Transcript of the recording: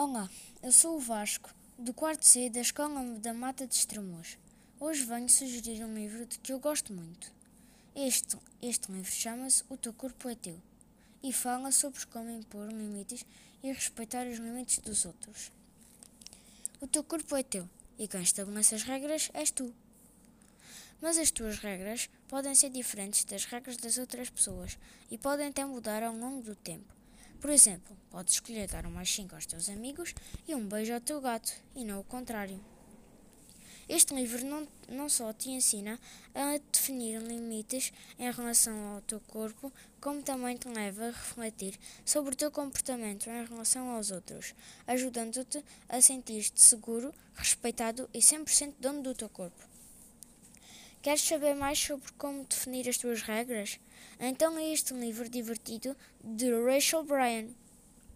Olá, eu sou o Vasco, do quarto C da Escola da Mata de Estremoz. Hoje venho sugerir um livro de que eu gosto muito. Este, este livro chama-se O Teu Corpo é Teu e fala sobre como impor limites e respeitar os limites dos outros. O teu corpo é teu e quem estabelece as regras és tu. Mas as tuas regras podem ser diferentes das regras das outras pessoas e podem até mudar ao longo do tempo. Por exemplo, podes escolher dar um 5 aos teus amigos e um beijo ao teu gato, e não o contrário. Este livro não, não só te ensina a definir limites em relação ao teu corpo, como também te leva a refletir sobre o teu comportamento em relação aos outros, ajudando-te a sentir-te seguro, respeitado e 100% dono do teu corpo. Queres saber mais sobre como definir as tuas regras? Então é este livro divertido de Rachel Bryan.